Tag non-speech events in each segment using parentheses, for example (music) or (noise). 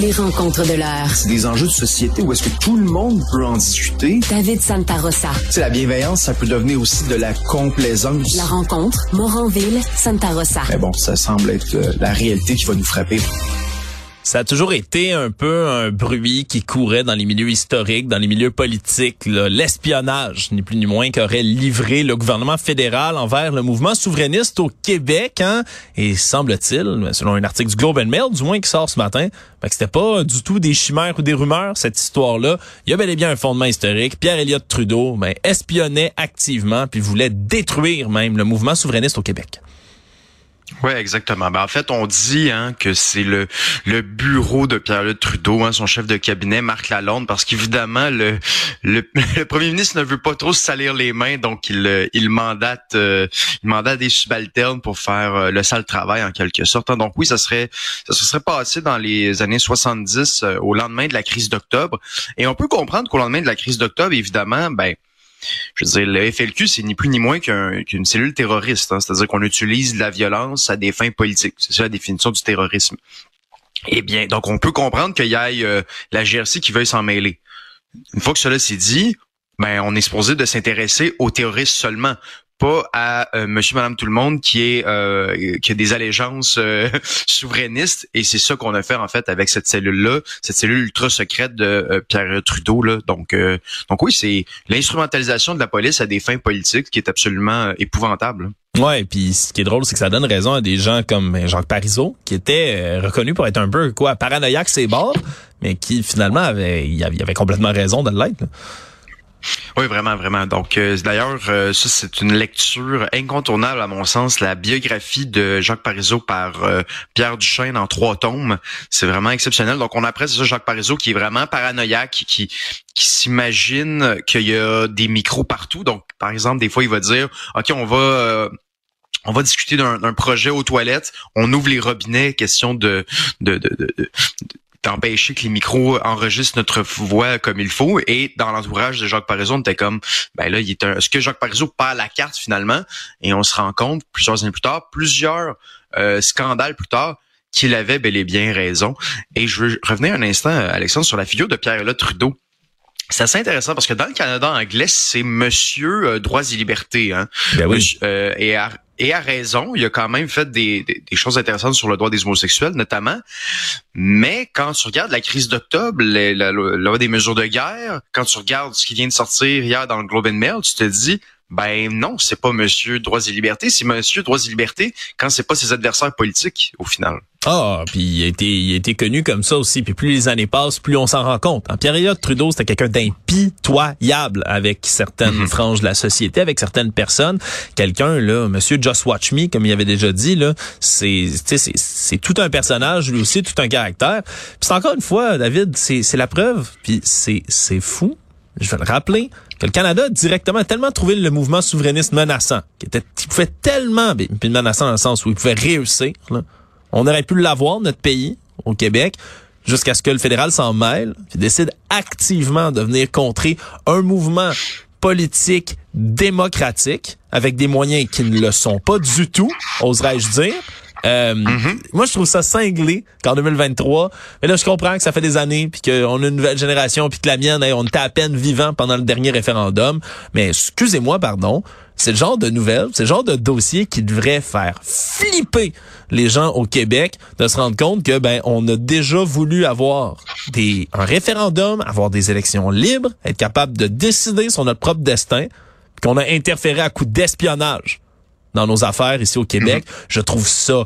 Les rencontres de l'heure. C'est des enjeux de société où est-ce que tout le monde peut en discuter. David Santarossa. C'est la bienveillance, ça peut devenir aussi de la complaisance. La rencontre, Moranville, Santarossa. Mais bon, ça semble être euh, la réalité qui va nous frapper. Ça a toujours été un peu un bruit qui courait dans les milieux historiques, dans les milieux politiques, l'espionnage, ni plus ni moins, qu'aurait livré le gouvernement fédéral envers le mouvement souverainiste au Québec. Hein? Et semble-t-il, selon un article du Globe and Mail, du moins qui sort ce matin, ben, que c'était pas du tout des chimères ou des rumeurs, cette histoire-là. Il y a bel et bien un fondement historique. Pierre Elliott Trudeau ben, espionnait activement puis voulait détruire même le mouvement souverainiste au Québec. Oui, exactement. Ben, en fait, on dit hein, que c'est le, le bureau de Pierre-Luc Trudeau, hein, son chef de cabinet, Marc Lalonde, parce qu'évidemment, le, (laughs) le, premier ministre ne veut pas trop se salir les mains, donc il, euh, il, mandate, euh, il mandate des subalternes pour faire euh, le sale travail, en quelque sorte. Hein. Donc oui, ça serait ça se serait passé dans les années 70, au lendemain de la crise d'octobre. Et on peut comprendre qu'au lendemain de la crise d'octobre, évidemment, ben je veux dire, le FLQ, c'est ni plus ni moins qu'une cellule terroriste. Hein. C'est-à-dire qu'on utilise la violence à des fins politiques. C'est ça la définition du terrorisme. Eh bien, donc on peut comprendre qu'il y ait euh, la GRC qui veuille s'en mêler. Une fois que cela s'est dit, ben on est supposé de s'intéresser aux terroristes seulement, pas à euh, monsieur madame tout le monde qui est euh, qui a des allégeances euh, (laughs) souverainistes. Et c'est ça qu'on a fait en fait avec cette cellule là cette cellule ultra secrète de Pierre Trudeau là. Donc donc oui c'est l'instrumentalisation de la police à des fins politiques qui est absolument épouvantable. Ouais, puis ce qui est drôle, c'est que ça donne raison à des gens comme Jacques Parizeau, qui était reconnu pour être un peu quoi paranoïaque c'est bords, mais qui finalement avait il avait complètement raison de l'être. Oui, vraiment, vraiment. Donc, euh, d'ailleurs, euh, ça, c'est une lecture incontournable, à mon sens, la biographie de Jacques Parizeau par euh, Pierre Duchesne en trois tomes. C'est vraiment exceptionnel. Donc, on apprend ça Jacques Parizeau qui est vraiment paranoïaque, qui, qui s'imagine qu'il y a des micros partout. Donc, par exemple, des fois, il va dire, OK, on va on va discuter d'un projet aux toilettes, on ouvre les robinets, question de, de, de, de d'empêcher que les micros enregistrent notre voix comme il faut. Et dans l'entourage de Jacques Parizeau, on était comme, ben là, il est un, est-ce que Jacques Parizeau perd la carte finalement? Et on se rend compte, plusieurs années plus tard, plusieurs euh, scandales plus tard, qu'il avait bel et bien raison. Et je veux revenir un instant, Alexandre, sur la figure de Pierre-Éliott Trudeau. C'est assez intéressant parce que dans le Canada anglais, c'est Monsieur euh, droits et libertés. Hein? Ben oui. Euh, et et a raison. Il a quand même fait des, des, choses intéressantes sur le droit des homosexuels, notamment. Mais quand tu regardes la crise d'octobre, la, la, des mesures de guerre, quand tu regardes ce qui vient de sortir hier dans le Globe and Mail, tu te dis, ben non, c'est pas Monsieur droits et libertés, c'est Monsieur droits et libertés quand c'est pas ses adversaires politiques au final. Ah, puis il a été, il a été connu comme ça aussi. Puis plus les années passent, plus on s'en rend compte. En période Trudeau, c'était quelqu'un d'impitoyable avec certaines mhm. franges de la société, avec certaines personnes. Quelqu'un là, Monsieur Just Watch Me, comme il avait déjà dit là, c'est, c'est, c'est tout un personnage, lui aussi, tout un caractère. Puis c'est encore une fois, David, c'est, c'est la preuve. Puis c'est, c'est fou. Je vais le rappeler que le Canada a directement tellement trouvé le mouvement souverainiste menaçant, qui était, qui pouvait tellement, puis menaçant dans le sens où il pouvait réussir. Là. On aurait pu l'avoir, notre pays, au Québec, jusqu'à ce que le fédéral s'en mêle, puis décide activement de venir contrer un mouvement politique démocratique avec des moyens qui ne le sont pas du tout, oserais-je dire. Euh, mm-hmm. Moi, je trouve ça cinglé qu'en 2023, mais là, je comprends que ça fait des années, puis qu'on a une nouvelle génération, puis que la mienne, on était à peine vivant pendant le dernier référendum. Mais excusez-moi, pardon, c'est le genre de nouvelles, c'est le genre de dossier qui devrait faire flipper les gens au Québec de se rendre compte que ben on a déjà voulu avoir des un référendum, avoir des élections libres, être capable de décider sur notre propre destin, qu'on a interféré à coup d'espionnage dans nos affaires ici au Québec. Mhm. Je trouve ça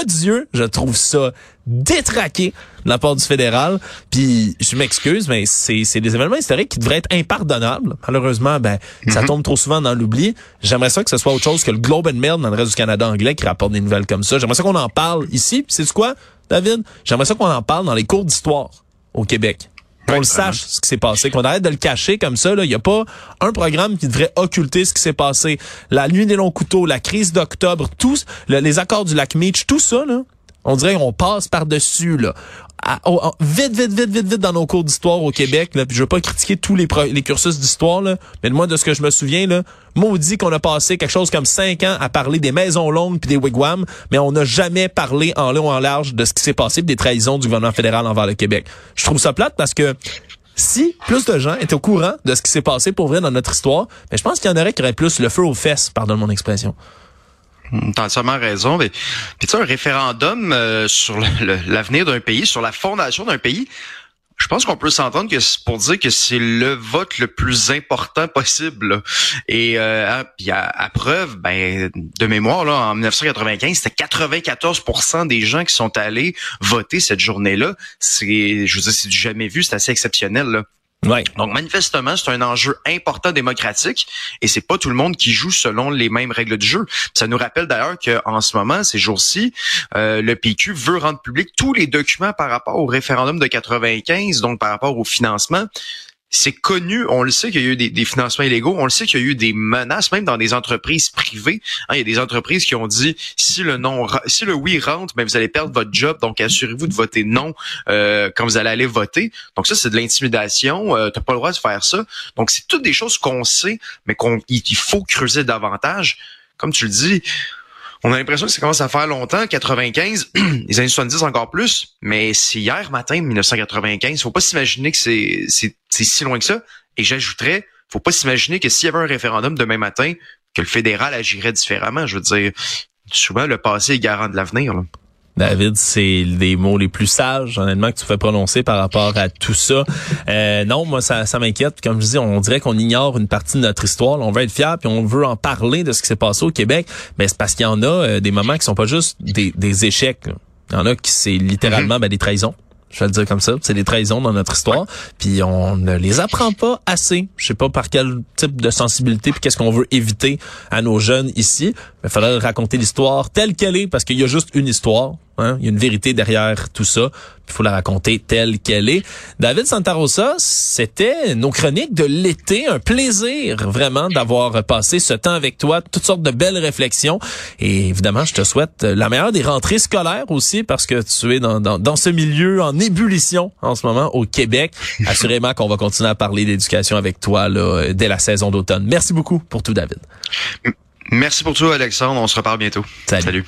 odieux, je trouve ça détraqué de la part du fédéral. Puis je m'excuse, mais c'est, c'est des événements historiques qui devraient être impardonnables. Malheureusement, ben ça mhm. tombe trop souvent dans l'oubli. J'aimerais ça que ce soit autre chose que le Globe and Mail dans le reste du Canada anglais qui rapporte des nouvelles comme ça. J'aimerais ça qu'on en parle ici. C'est quoi, David? J'aimerais ça qu'on en parle dans les cours d'histoire au Québec qu'on le sache ce qui s'est passé, qu'on arrête de le cacher comme ça. Il n'y a pas un programme qui devrait occulter ce qui s'est passé. La nuit des longs couteaux, la crise d'octobre, tous les accords du lac Meach, tout ça, là, On dirait qu'on passe par-dessus, là. vite, vite, vite, vite, vite dans nos cours d'histoire au Québec. Là, puis je veux pas critiquer tous les, les cursus d'histoire, là, mais moi, de ce que je me souviens, là, maudit qu'on a passé quelque chose comme cinq ans à parler des maisons longues puis des wigwams, mais on n'a jamais parlé en long en large de ce qui s'est passé des trahisons du gouvernement fédéral envers le Québec. Je trouve ça plate parce que si plus de gens étaient au courant de ce qui s'est passé pour vrai dans notre histoire, mais je pense qu'il y en aurait qui auraient plus le feu aux fesses, pardonne mon expression. T'as entièrement raison. Mais, puis tu sais, un référendum euh, sur l'avenir d'un pays, sur la fondation d'un pays, je pense qu'on peut s'entendre que pour dire que c'est le vote le plus important possible. Et euh, hein, puis à, preuve, ben de mémoire là, en 1995, c'était 94% des gens qui sont allés voter cette journée-là. C'est, je veux dire, c'est du jamais vu, c'est assez exceptionnel. Là. Donc manifestement, c'est un enjeu important démocratique et c'est pas tout le monde qui joue selon les mêmes règles du jeu. Ça nous rappelle d'ailleurs qu'en ce moment, ces jours-ci, euh, le PQ veut rendre public tous les documents par rapport au référendum de 95, donc par rapport au financement c'est connu, on le sait qu'il y a eu des, financements illégaux, on le sait qu'il y a eu des menaces, même dans des entreprises privées. Hein, il y a des entreprises qui ont dit si le non, si le oui rentre, ben, vous allez perdre votre job, donc assurez-vous de voter non euh, quand vous allez aller voter. Donc ça, c'est de l'intimidation. Euh, T'as pas le droit de faire ça. Donc c'est toutes des choses qu'on sait, mais qu'on il faut creuser davantage. Comme tu le dis, on a l'impression que ça commence à faire longtemps, 95, (clears throat) les années 70 encore plus, mais c'est hier matin, 1995. Faut pas s'imaginer que c'est, c'est, si loin que ça. Et j'ajouterais, faut pas s'imaginer que s'il y avait un référendum demain matin, que le fédéral agirait différemment. Je veux dire, souvent, le passé est garant de l'avenir. David, c'est des mots les plus sages, honnêtement, que tu fais prononcer par rapport à tout ça. Euh, non, moi, ça, ça m'inquiète. Comme je dis, on dirait qu'on ignore une partie de notre histoire. On veut être fier, puis on veut en parler de ce qui s'est passé au Québec. Mais c'est parce qu'il y en a euh, des moments qui sont pas juste des, des échecs. Il y en a qui c'est littéralement mm-hmm. ben, des trahisons je vais le dire comme ça. C'est des trahisons dans notre histoire, puis on ne les apprend pas assez. Je sais pas par quel type de sensibilité puis qu'est-ce qu'on veut éviter à nos jeunes ici. Il faudrait raconter l'histoire telle qu'elle est parce qu'il y a juste une histoire. Hein? Il y a une vérité derrière tout ça. Il faut la raconter telle qu'elle est. David Santarosa, c'était nos chroniques de l'été. Un plaisir vraiment d'avoir passé ce temps avec toi. Toutes sortes de belles réflexions. Et évidemment, je te souhaite la meilleure des rentrées scolaires aussi parce que tu es dans, dans, dans ce milieu en ébullition en ce moment au Québec. (laughs) Assurément qu'on va continuer à parler d'éducation avec toi là, dès la saison d'automne. Merci beaucoup pour tout, David. Merci pour tout, Alexandre. On se reparle bientôt. Salut.